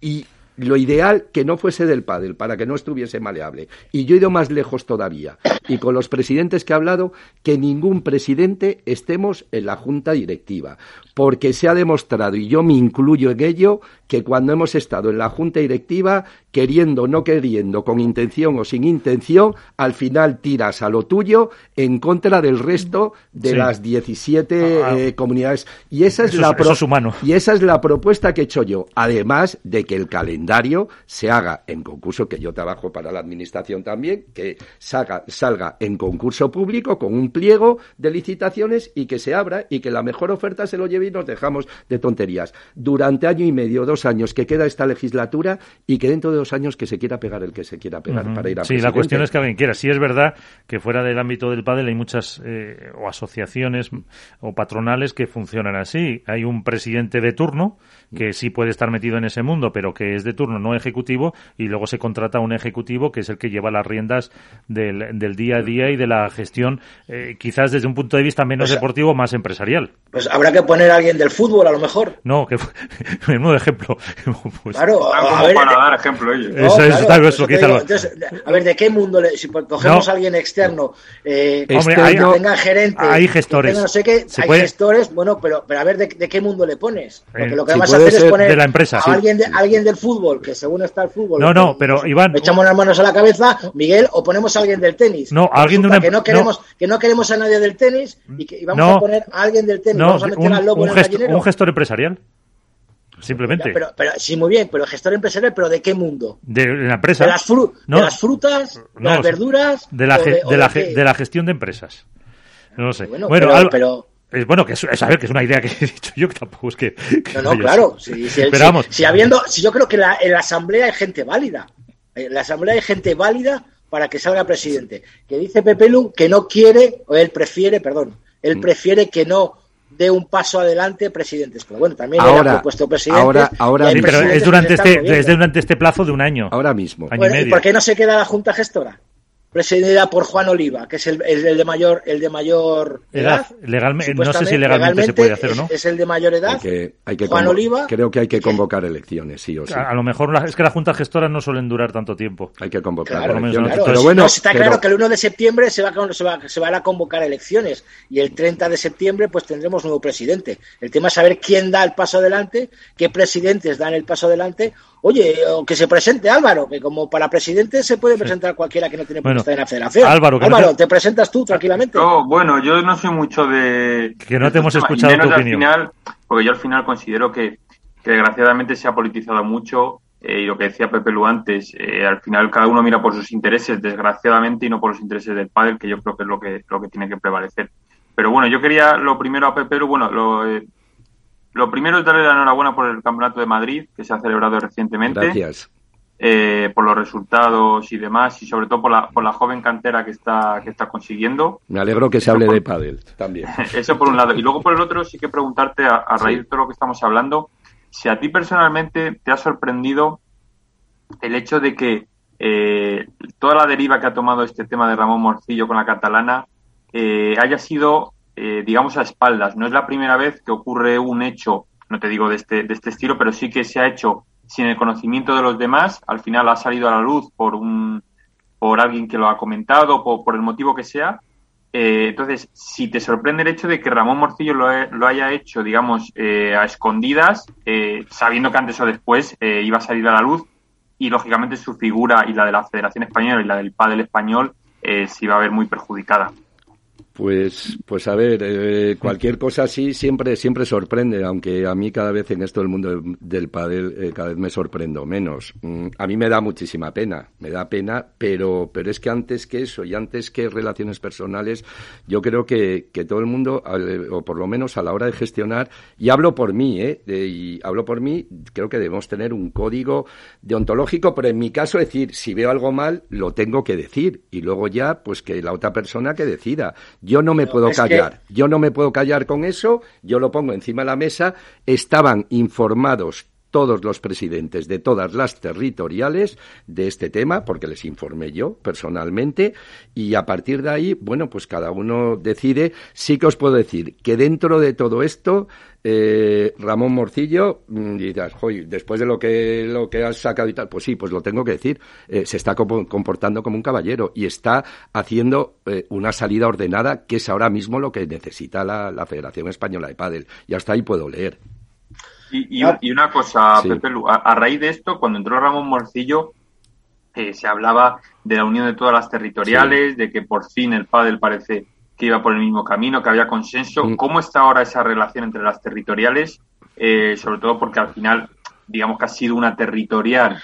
S3: y lo ideal que no fuese del pádel para que no estuviese maleable. Y yo he ido más lejos todavía. Y con los presidentes que he hablado, que ningún presidente estemos en la junta directiva. Porque se ha demostrado, y yo me incluyo en ello, que cuando hemos estado en la junta directiva, queriendo o no queriendo, con intención o sin intención, al final tiras a lo tuyo en contra del resto de las 17 ah, ah. eh, comunidades. Y esa es la y esa es la propuesta que he hecho yo, además de que el calendario se haga en concurso, que yo trabajo para la administración también, que salga, salga en concurso público con un pliego de licitaciones y que se abra y que la mejor oferta se lo lleve y nos dejamos de tonterías. Durante año y medio, dos años que queda esta legislatura y que dentro de dos años que se quiera pegar el que se quiera pegar para ir a
S2: Sí, la cuestión es que alguien quiera. Sí es verdad que fuera del ámbito del pádel hay muchas eh, o asociaciones o patronales que funcionan así. Hay un presidente de turno que sí puede estar metido en ese mundo, pero que es de turno no ejecutivo y luego se contrata un ejecutivo que es el que lleva las riendas del, del día a día y de la gestión, eh, quizás desde un punto de vista menos deportivo, más empresarial.
S4: Pues habrá que poner a alguien del fútbol, a lo mejor.
S2: No, que menudo ejemplo.
S4: Pues, claro,
S5: a, ver, para dar ejemplo ellos.
S4: eso, es, eso que entonces, a ver, ¿de qué mundo le, si cogemos a alguien externo, eh, Hombre, hay, que tenga gerentes,
S2: hay gestores,
S4: no sé qué, hay gestores, bueno, pero, pero a ver, ¿de, de qué mundo le pones? Porque eh, lo que vas a hacer es poner
S2: de la empresa,
S4: a alguien, de, alguien del fútbol, que según está el fútbol,
S2: no, no, pero Iván,
S4: echamos las manos a la cabeza, Miguel, o ponemos a alguien del tenis.
S2: No, alguien de una
S4: que no queremos, que no queremos a nadie del tenis y que vamos a poner a alguien del tenis, vamos a meter al lobo en el
S2: un gestor empresarial. Simplemente.
S4: pero, pero, sí, muy bien, pero gestor empresarial, ¿pero de qué mundo?
S2: De, la empresa.
S4: De las, de las frutas, de las verduras.
S2: De la, de, la, de, la, gestión de empresas. No lo sé.
S4: Bueno, pero,
S2: es bueno que es, a ver, que es una idea que he dicho yo que tampoco es que,
S4: no no claro si, si, si, habiendo si yo creo que la, en la asamblea hay gente válida en la asamblea hay gente válida para que salga presidente que dice Pepe Lu que no quiere o él prefiere perdón él mm. prefiere que no de un paso adelante presidentes. Pero bueno, también
S3: ahora,
S4: propuesto presidente.
S3: Ahora, ahora
S2: pero es durante, este, es durante este plazo de un año.
S3: Ahora mismo.
S4: ¿Y por qué no se queda la Junta Gestora? Presidida por Juan Oliva, que es el, el, de mayor el de mayor edad.
S2: Legalmente, no sé si legalmente, se puede hacer o no.
S4: Es, el de mayor edad.
S3: Hay que, hay que
S4: Juan Oliva.
S3: Creo que hay que convocar elecciones, sí o sí.
S2: A, lo mejor es que las juntas gestoras no suelen durar tanto tiempo.
S3: Hay que convocar
S4: elecciones. Pero bueno, está claro que el 1 de septiembre se va, se, va, se van a convocar elecciones y el 30 de septiembre pues tendremos nuevo presidente. El tema es saber quién da el paso adelante, qué presidentes dan el paso adelante Oye, que se presente Álvaro, que como para presidente se puede presentar cualquiera que no tiene por estar en la federación.
S2: Álvaro,
S4: Álvaro te presentas tú tranquilamente.
S5: bueno, yo no soy mucho de...
S2: Que no te hemos escuchado tu opinión.
S5: Final, porque yo al final considero que, desgraciadamente se ha politizado mucho eh, y lo que decía Pepe Lu antes, eh, al final cada uno mira por sus intereses, desgraciadamente, y no por los intereses del padre, que yo creo que es lo que, lo que tiene que prevalecer. Pero bueno, yo quería lo primero a Pepe Lu, bueno, lo, eh, lo primero es darle la enhorabuena por el Campeonato de Madrid, que se ha celebrado recientemente.
S3: Gracias.
S5: eh, por los resultados y demás, y sobre todo por la, por la joven cantera que está, que está consiguiendo.
S3: Me alegro que se hable de pádel también.
S5: Eso por un lado. Y luego por el otro sí que preguntarte, a, raíz de todo lo que estamos hablando, si a ti personalmente te ha sorprendido el hecho de que eh, toda la deriva que ha tomado este tema de Ramón Morcillo con la catalana eh, haya sido, eh, digamos, a espaldas. No es la primera vez que ocurre un hecho, no te digo de este, de este estilo, pero sí que se ha hecho sin el conocimiento de los demás. Al final ha salido a la luz por un por alguien que lo ha comentado, por, por el motivo que sea. Eh, entonces, si te sorprende el hecho de que Ramón Morcillo lo, lo haya hecho, digamos, a escondidas, sabiendo que antes o después iba a salir a la luz, y lógicamente su figura y la de la Federación Española y la del pádel español se iba a ver muy perjudicada.
S3: Pues, pues a ver, eh, cualquier cosa así siempre, siempre sorprende, aunque a mí cada vez en esto del mundo del, pádel eh, cada vez me sorprendo menos. Mm, a mí me da muchísima pena, me da pena, pero, pero es que antes que eso y antes que relaciones personales, yo creo que, que todo el mundo, o por lo menos a la hora de gestionar, y hablo por mí, ¿eh? y hablo por mí, creo que debemos tener un código deontológico, pero en mi caso decir, si veo algo mal, lo tengo que decir, y luego ya, pues que la otra persona que decida no me puedo callar, yo no me puedo callar con eso, yo lo pongo encima de la mesa, estaban informados todos los presidentes de todas las territoriales de este tema, porque les informé yo personalmente, y a partir de ahí, bueno, pues cada uno decide. Sí que os puedo decir que dentro de todo esto, eh, Ramón Morcillo, mm, dirás, después de lo que, lo que has sacado y tal, pues sí, pues lo tengo que decir, eh, se está comportando como un caballero y está haciendo eh, una salida ordenada, que es ahora mismo lo que necesita la, la Federación Española de Pádel. Y hasta ahí puedo leer.
S5: Ah. Y, una cosa, Pepe a, raíz de esto, cuando entró Ramón Morcillo, eh, se hablaba de la unión de todas las territoriales, de que por fin el pádel parece que iba por el mismo camino, que había consenso. Mm. ¿Cómo está ahora esa relación entre las territoriales? Eh, sobre todo porque al final, digamos que ha sido una territorial,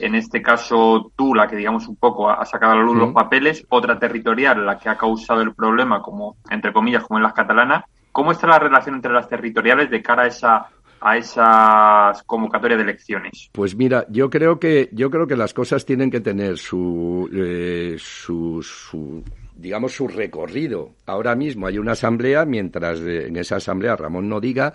S5: en este caso tú, la que digamos un poco ha sacado a la luz los papeles, otra territorial, la que ha causado el problema, como entre comillas, como en las catalanas. ¿Cómo está la relación entre las territoriales de cara a esa a esas convocatorias de elecciones?
S3: Pues mira, yo creo que yo creo que las cosas tienen que tener su, eh, su, su digamos su recorrido. Ahora mismo hay una asamblea, mientras en esa asamblea Ramón no diga,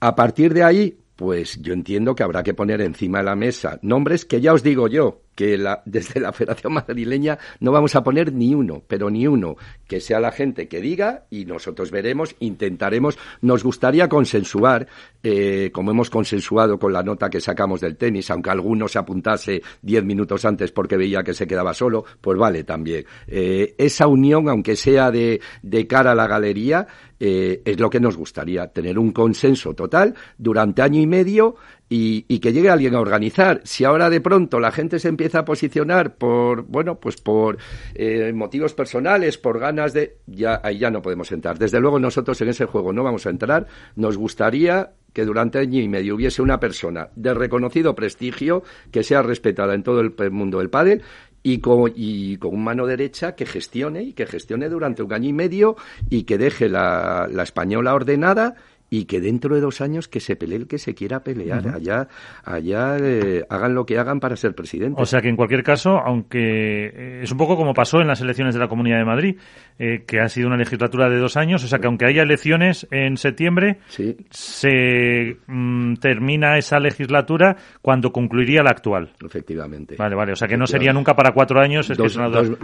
S3: a partir de ahí, pues yo entiendo que habrá que poner encima de la mesa nombres que ya os digo yo, que la, desde la Federación Madrileña no vamos a poner ni uno, pero ni uno, que sea la gente que diga y nosotros veremos, intentaremos, nos gustaría consensuar, eh, como hemos consensuado con la nota que sacamos del tenis, aunque alguno se apuntase diez minutos antes porque veía que se quedaba solo, pues vale también. Eh, esa unión, aunque sea de, de cara a la galería, eh, es lo que nos gustaría, tener un consenso total durante año y medio y, que llegue alguien a organizar. Si ahora de pronto la gente se empieza a posicionar por, bueno, pues por eh, motivos personales, por ganas de, ya ahí ya no podemos entrar. Desde luego nosotros en ese juego no vamos a entrar. Nos gustaría que durante año y medio hubiese una persona de reconocido prestigio que sea respetada en todo el mundo del pádel y con, y con mano derecha que gestione y que gestione durante un año y medio y que deje la, la española ordenada y que dentro de dos años que se pelee el que se quiera pelear. Allá, allá eh, hagan lo que hagan para ser presidente.
S2: O sea que en cualquier caso, aunque eh, es un poco como pasó en las elecciones de la Comunidad de Madrid, eh, que ha sido una legislatura de dos años, o sea que aunque haya elecciones en septiembre, se mm, termina esa legislatura cuando concluiría la actual.
S3: Efectivamente.
S2: Vale, vale. O sea que no sería nunca para cuatro años.
S3: Es dos,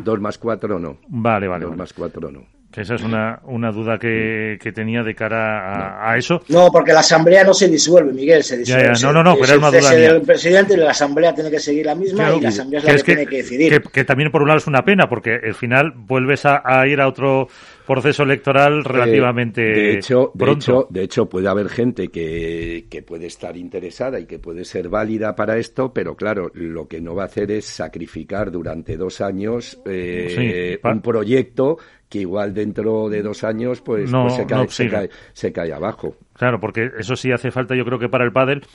S3: dos, más cuatro no.
S2: Vale, vale.
S3: Dos más cuatro no.
S2: Esa es una, una duda que, que tenía de cara a, eso.
S4: No, porque la asamblea no se disuelve, Miguel, se disuelve.
S2: No, no, no, pero es una duda
S4: mía. El presidente y la asamblea tiene que seguir la misma y la asamblea es la que, tiene que decidir.
S2: Que, también por un lado es una pena, porque al final vuelves a, ir a otro proceso electoral eh, relativamente
S3: de hecho,
S2: pronto.
S3: De hecho, de hecho, puede haber gente que, que puede estar interesada y que puede ser válida para esto, pero claro, lo que no va a hacer es sacrificar durante dos años eh, un proyecto que igual dentro de dos años pues, pues se, cae, se, cae, se, cae, abajo.
S2: Claro, porque eso sí hace falta, yo creo que para el pádel,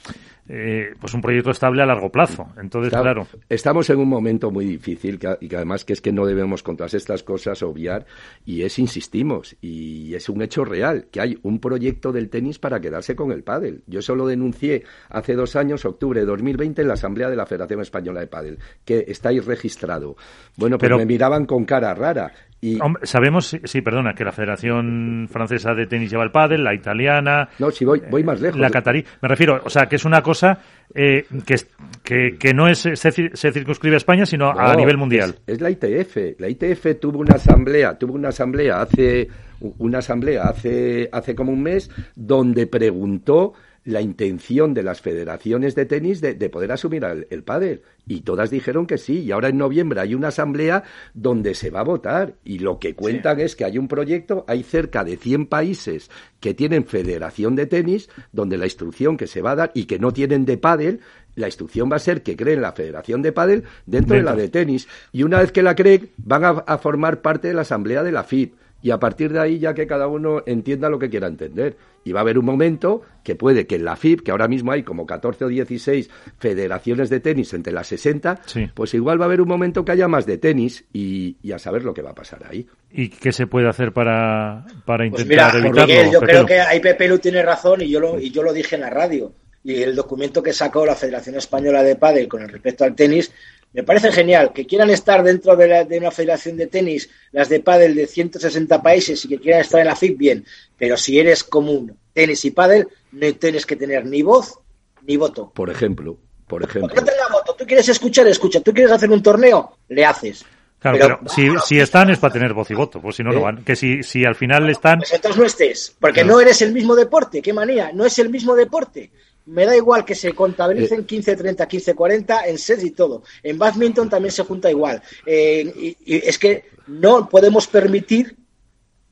S2: eh, pues un proyecto estable a largo plazo. Entonces, claro.
S3: Estamos en un momento muy difícil y que además que es que no debemos con todas estas cosas obviar y es, insistimos, y es un hecho real, que hay un proyecto del tenis para quedarse con el pádel. Yo eso lo denuncié hace dos años, octubre de 2020, en la Asamblea de la Federación Española de Pádel, que está ahí registrado. Bueno, pues Pero... me miraban con cara rara. Y...
S2: sabemos, sí, perdona, que la Federación Francesa de Tenis lleva el pádel, la italiana...
S3: No, si voy, voy más lejos.
S2: La catarí. Me refiero, o sea, que es una cosa eh, que, que, no es se, se, circunscribe a España, sino no, a nivel mundial.
S3: Es, es, la ITF. La ITF tuvo una asamblea, tuvo una asamblea hace una asamblea hace hace como un mes donde preguntó la intención de las federaciones de tenis de, de poder asumir el, el pádel. Y todas dijeron que sí. Y ahora en noviembre hay una asamblea donde se va a votar. Y lo que cuentan sí. es que hay un proyecto, hay cerca de 100 países que tienen federación de tenis, donde la instrucción que se va a dar y que no tienen de pádel, la instrucción va a ser que creen la federación de pádel dentro, dentro. de la de tenis. Y una vez que la creen, van a, a formar parte de la asamblea de la FIP y a partir de ahí ya que cada uno entienda lo que quiera entender. Y va a haber un momento que puede que en la FIP, que ahora mismo hay como 14 o 16 federaciones de tenis entre las 60,
S2: sí.
S3: pues igual va a haber un momento que haya más de tenis y, y, a saber lo que va a pasar ahí.
S2: ¿Y qué se puede hacer para, para intentar
S4: pues mira,
S2: evitarlo?
S4: Miguel, yo creo que ahí Pepe Lu tiene razón y yo, lo, y yo lo dije en la radio. Y el documento que sacó la Federación Española de Padel con respecto al tenis me parece genial que quieran estar dentro de, la, de, una federación de tenis, las de pádel de 160 países y que quieran estar en la FIP, bien. Pero si eres común tenis y pádel, no tienes que tener ni voz ni voto.
S3: Por ejemplo, por ejemplo.
S4: No tenga voto. Tú quieres escuchar, escucha. Tú quieres hacer un torneo, le haces.
S2: Claro, pero, pero si, si, están es para tener voz y voto, pues si no, ¿Eh? no van. Que si, si al final están.
S4: Pues entonces no estés, porque claro. no eres el mismo deporte, qué manía, no es el mismo deporte me da igual que se contabilicen 15-30, 15-40 en sets y todo. En badminton también se junta igual. Eh, y, y, es que no podemos permitir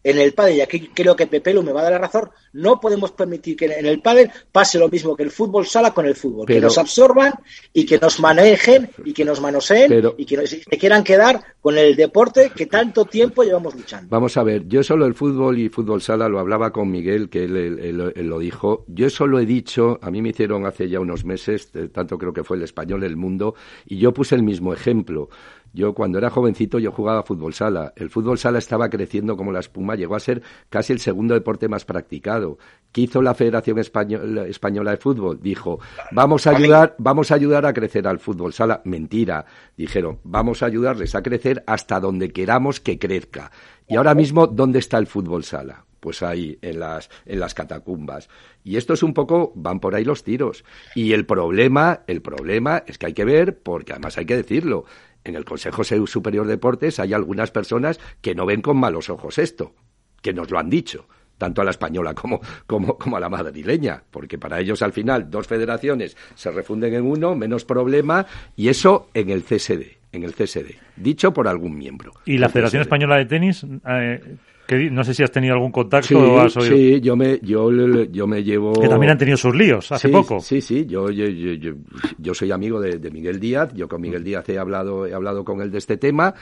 S4: en el pádel, y aquí creo que Pepelu me va a dar la razón, no podemos permitir que en el pádel pase lo mismo que el fútbol sala con el fútbol, pero, que nos absorban y que nos manejen y que nos manoseen pero, y que nos que quieran quedar con el deporte que tanto tiempo llevamos luchando.
S3: Vamos a ver, yo solo el fútbol y fútbol sala lo hablaba con Miguel, que él, él, él, él lo dijo, yo solo he dicho, a mí me hicieron hace ya unos meses, tanto creo que fue el español El Mundo, y yo puse el mismo ejemplo. Yo cuando era jovencito yo jugaba fútbol sala. El fútbol sala estaba creciendo como la espuma, llegó a ser casi el segundo deporte más practicado. ¿Qué hizo la Federación Española, Española de Fútbol? Dijo, vamos a ayudar, vamos a ayudar a crecer al fútbol sala. Mentira. Dijeron, vamos a ayudarles a crecer hasta donde queramos que crezca. Y ahora mismo, ¿dónde está el fútbol sala? pues ahí en las en las catacumbas y esto es un poco van por ahí los tiros y el problema el problema es que hay que ver porque además hay que decirlo en el Consejo Superior de Deportes hay algunas personas que no ven con malos ojos esto, que nos lo han dicho, tanto a la española como, como, como, a la madrileña, porque para ellos al final dos federaciones se refunden en uno, menos problema, y eso en el CSD, en el CSD, dicho por algún miembro.
S2: ¿Y la Federación CSD. Española de Tenis? Eh, que no sé si has tenido algún contacto
S3: sí,
S2: o has oído.
S3: Sí, yo me, yo, yo me llevo.
S2: Que también han tenido sus líos hace
S3: sí,
S2: poco.
S3: Sí, sí, yo, yo, yo, yo, soy amigo de, de, Miguel Díaz, yo con Miguel Díaz he hablado, he hablado con él de este tema.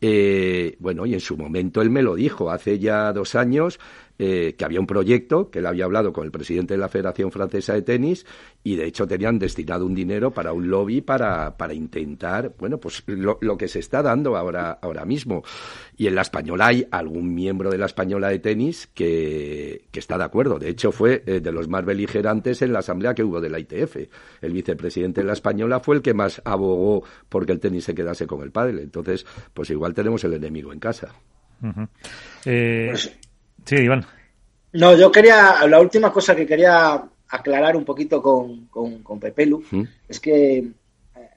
S3: Eh, bueno, y en su momento él me lo dijo, hace ya dos años, eh, que había un proyecto, que él había hablado con el presidente de la Federación Francesa de Tenis y de hecho tenían destinado un dinero para un lobby para, para intentar, bueno, pues lo, lo, que se está dando ahora, ahora mismo. Y en la española hay algún miembro de la española de tenis que, que está de acuerdo. De hecho, fue eh, de los más beligerantes en la asamblea que hubo de la ITF. El vicepresidente de la española fue el que más abogó porque el tenis se quedase con el padre. Entonces, pues igual tenemos el enemigo en casa.
S2: Uh -huh. eh... pues, Sí, Iván.
S4: No, yo quería, la última cosa que quería aclarar un poquito con, con, con Pepelu ¿Mm? es que eh,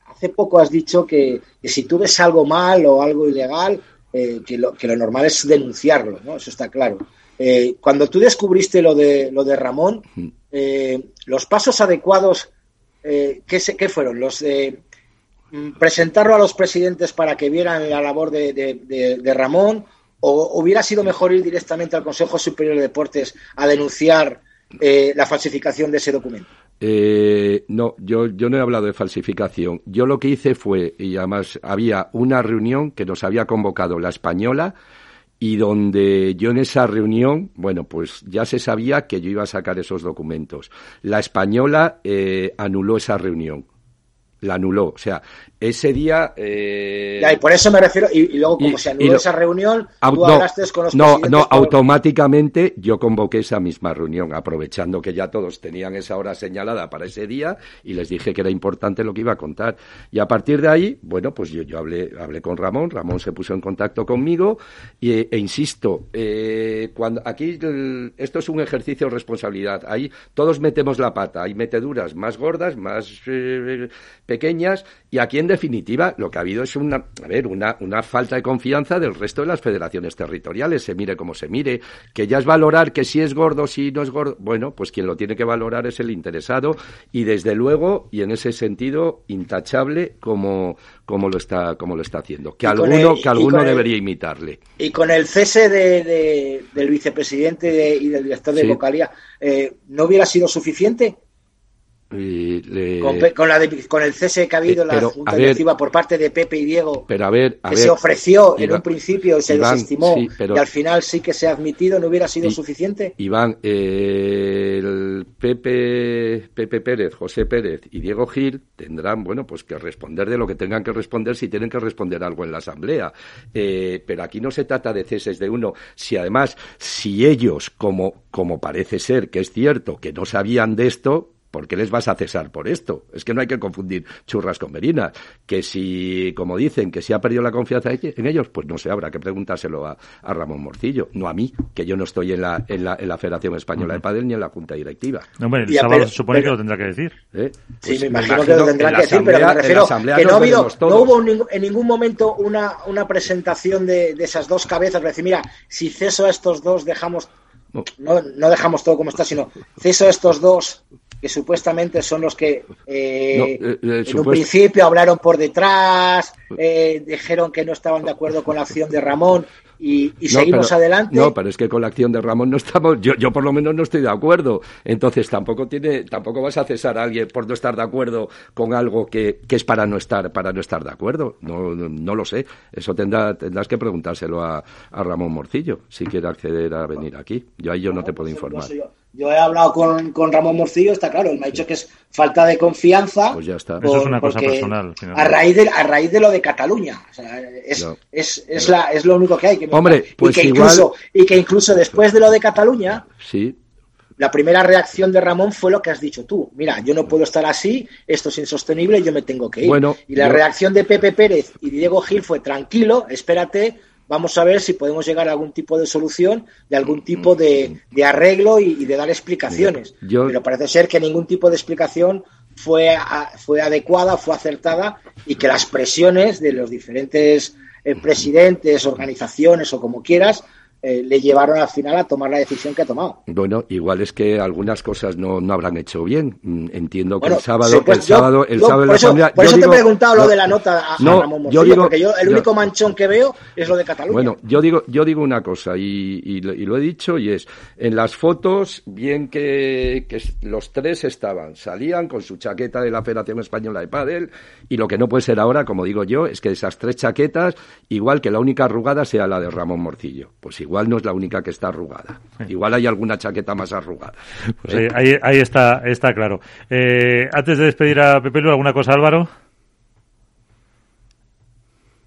S4: hace poco has dicho que, que, si tú ves algo mal o algo ilegal, eh, que, lo, que lo normal es denunciarlo, ¿no? Eso está claro. Eh, cuando tú descubriste lo de, lo de Ramón, eh, los pasos adecuados, eh, ¿qué, se, ¿qué, fueron? Los de mm, presentarlo a los presidentes para que vieran la labor de, de, de, de Ramón ¿O hubiera sido mejor ir directamente al Consejo Superior de Deportes a denunciar eh, la falsificación de ese documento?
S3: Eh, no, yo, yo no he hablado de falsificación. Yo lo que hice fue, y además había una reunión que nos había convocado la española y donde yo en esa reunión, bueno, pues ya se sabía que yo iba a sacar esos documentos. La española eh, anuló esa reunión la anuló. O sea, ese día. Eh...
S4: y por eso me refiero. Y, luego, como se anuló esa reunión, tú hablaste con los
S3: No, no, automáticamente yo convoqué esa misma reunión, aprovechando que ya todos tenían esa hora señalada para ese día y les dije que era importante lo que iba a contar. Y a partir de ahí, bueno, pues yo, yo hablé, hablé con Ramón, Ramón se puso en contacto conmigo y, e, insisto, eh, cuando aquí esto es un ejercicio de responsabilidad. Ahí todos metemos la pata, hay meteduras más gordas, más eh, pequeñas y aquí en definitiva lo que ha habido es una, a ver, una, una falta de confianza del resto de las federaciones territoriales, se mire como se mire, que ya es valorar que si es gordo, si no es gordo, bueno, pues quien lo tiene que valorar es el interesado. Y desde luego, y en ese sentido, intachable como, como lo está, como lo está haciendo, que alguno, que alguno debería imitarle.
S4: Y con el cese de, del vicepresidente y del director de localidad, eh, ¿no hubiera sido suficiente? Con, la con, el cese que ha habido la junta directiva por parte de Pepe y Diego,
S3: pero a ver,
S4: que se ofreció en un principio y se desestimó y al final sí que se ha admitido, ¿no hubiera sido suficiente?
S3: Iván, eh, el Pepe, Pepe Pérez, José Pérez y Diego Gil tendrán, bueno, pues que responder de lo que tengan que responder si tienen que responder algo en la Asamblea. Eh, pero aquí no se trata de ceses de uno. Si además, si ellos, como, como parece ser que es cierto, que no sabían de esto, ¿Por qué les vas a cesar por esto? Es que no hay que confundir churras con merinas. Que si, como dicen, que si ha perdido la confianza en ellos, pues no sé, habrá que preguntárselo a, Ramón Morcillo, no a mí, que yo no estoy en la, en la, en la Federación Española de Padel ni en la Junta Directiva.
S2: No, hombre, el sábado se supone que lo tendrá que decir.
S4: ¿Eh? sí, pues me imagino, que lo tendrá que decir, pero me refiero que no, no hubo en ningún momento una, una presentación de, de esas dos cabezas para decir, mira, si ceso a estos dos, dejamos no, no dejamos todo como está, sino ceso estos dos que supuestamente son los que eh, eh, eh, en un principio hablaron por detrás, dijeron que no estaban de acuerdo con la acción de Ramón y, seguimos adelante.
S3: No, pero es que con la acción de Ramón no estamos, yo, yo por lo menos no estoy de acuerdo. Entonces tampoco tiene, tampoco vas a cesar a alguien por no estar de acuerdo con algo que, que es para no estar, para no estar de acuerdo. No, no, lo sé. Eso tendrá, tendrás que preguntárselo a, a, Ramón Morcillo si quiere acceder a venir aquí. Yo ahí yo no te puedo informar.
S4: Yo he hablado con, con, Ramón Morcillo, está claro, él me ha dicho que es falta de confianza.
S3: Pues ya está.
S2: Eso es una cosa personal.
S4: A raíz, de, a raíz de lo de Cataluña. O sea, es, es, es, la, es lo único que hay. Que
S3: Hombre, pues
S4: y que
S3: igual...
S4: incluso, y que incluso después de lo de Cataluña,
S3: sí.
S4: la primera reacción de Ramón fue lo que has dicho tú. Mira, yo no puedo estar así, esto es insostenible, yo me tengo que ir.
S3: Bueno,
S4: y la reacción de Pepe Pérez y Diego Gil fue tranquilo, espérate, vamos a ver si podemos llegar a algún tipo de solución, de algún tipo de, arreglo y, de dar explicaciones. Pero parece ser que ningún tipo de explicación fue, fue adecuada, fue acertada y que las presiones de los diferentes eh, presidentes, organizaciones o como quieras, eh, le llevaron al final a tomar la decisión que ha tomado.
S3: Bueno, igual es que algunas cosas no, no habrán hecho bien. Mm, entiendo que el sábado, el sábado, el sábado
S4: la
S3: Asamblea.
S4: Por eso te he preguntado lo de la nota a, Ramón Morcillo, yo digo, porque yo el único manchón que veo es lo de Cataluña.
S3: Bueno, yo digo, yo digo una cosa y, y, lo he dicho y es en las fotos bien que, que, los tres estaban, salían con su chaqueta de la Federación Española de Padel y lo que no puede ser ahora, como digo yo, es que esas tres chaquetas, igual que la única arrugada sea la de Ramón Morcillo. Pues igual no es la única que está arrugada. Igual hay alguna chaqueta más arrugada.
S2: Pues ahí, ahí, está, está claro. Eh, antes de despedir a Pepe Lu, ¿alguna cosa, Álvaro?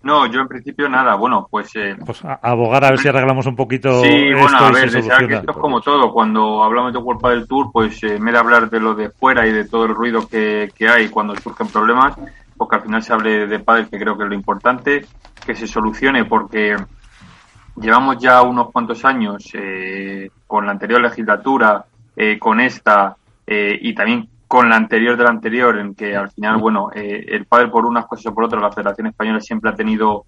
S5: No, yo en principio nada. Bueno, pues. Eh,
S2: pues abogar a ver si arreglamos un poquito.
S5: Sí, bueno, a ver, esto es como todo. Cuando hablamos de World del Tour, pues eh, en vez de hablar de lo de fuera y de todo el ruido que, que hay cuando surgen problemas, porque al final se hable de padres, que creo que es lo importante, que se solucione, porque llevamos ya unos cuantos años eh, con la anterior legislatura, eh, con esta eh, y también con la anterior de la anterior, en que al final, bueno, el padre por unas cosas o por otras, la Federación Española siempre ha tenido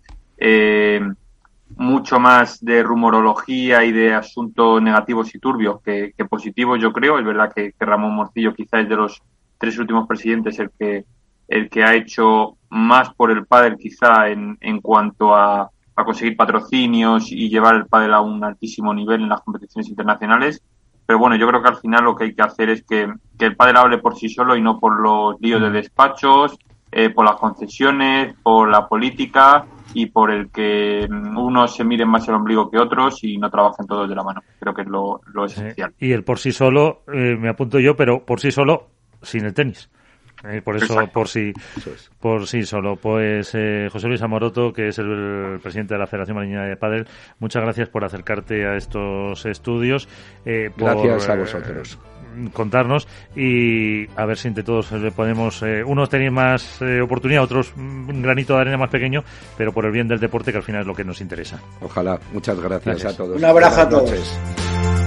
S5: mucho más de rumorología y de asuntos negativos y turbios que, positivos, yo creo. Es verdad que, que Ramón Morcillo quizás es de los tres últimos presidentes el que el que ha hecho más por el padre quizá en, en cuanto a, a conseguir patrocinios y llevar el pádel a un altísimo nivel en las competiciones internacionales. Pero bueno, yo creo que al final lo que hay que hacer es que, que el pádel hable por sí solo y no por los líos de despachos, eh, por las concesiones, por la política y por el que unos se miren más el ombligo que otros y no trabajen todos de la mano. Creo que es lo, esencial.
S2: y el por sí solo, eh, me apunto yo, pero por sí solo sin el tenis. Eh, por eso, por sí, por sí solo. Pues eh, José Luis Amoroto, que es el, presidente de la Federación Marina de Padel, muchas gracias por acercarte a estos estudios.
S3: gracias a vosotros
S2: contarnos y a ver si entre todos le podemos. unos tenéis más oportunidad, otros un granito de arena más pequeño, pero por el bien del deporte, que al final es lo que nos interesa.
S3: Ojalá. Muchas gracias, a todos.
S4: Un abrazo a todos.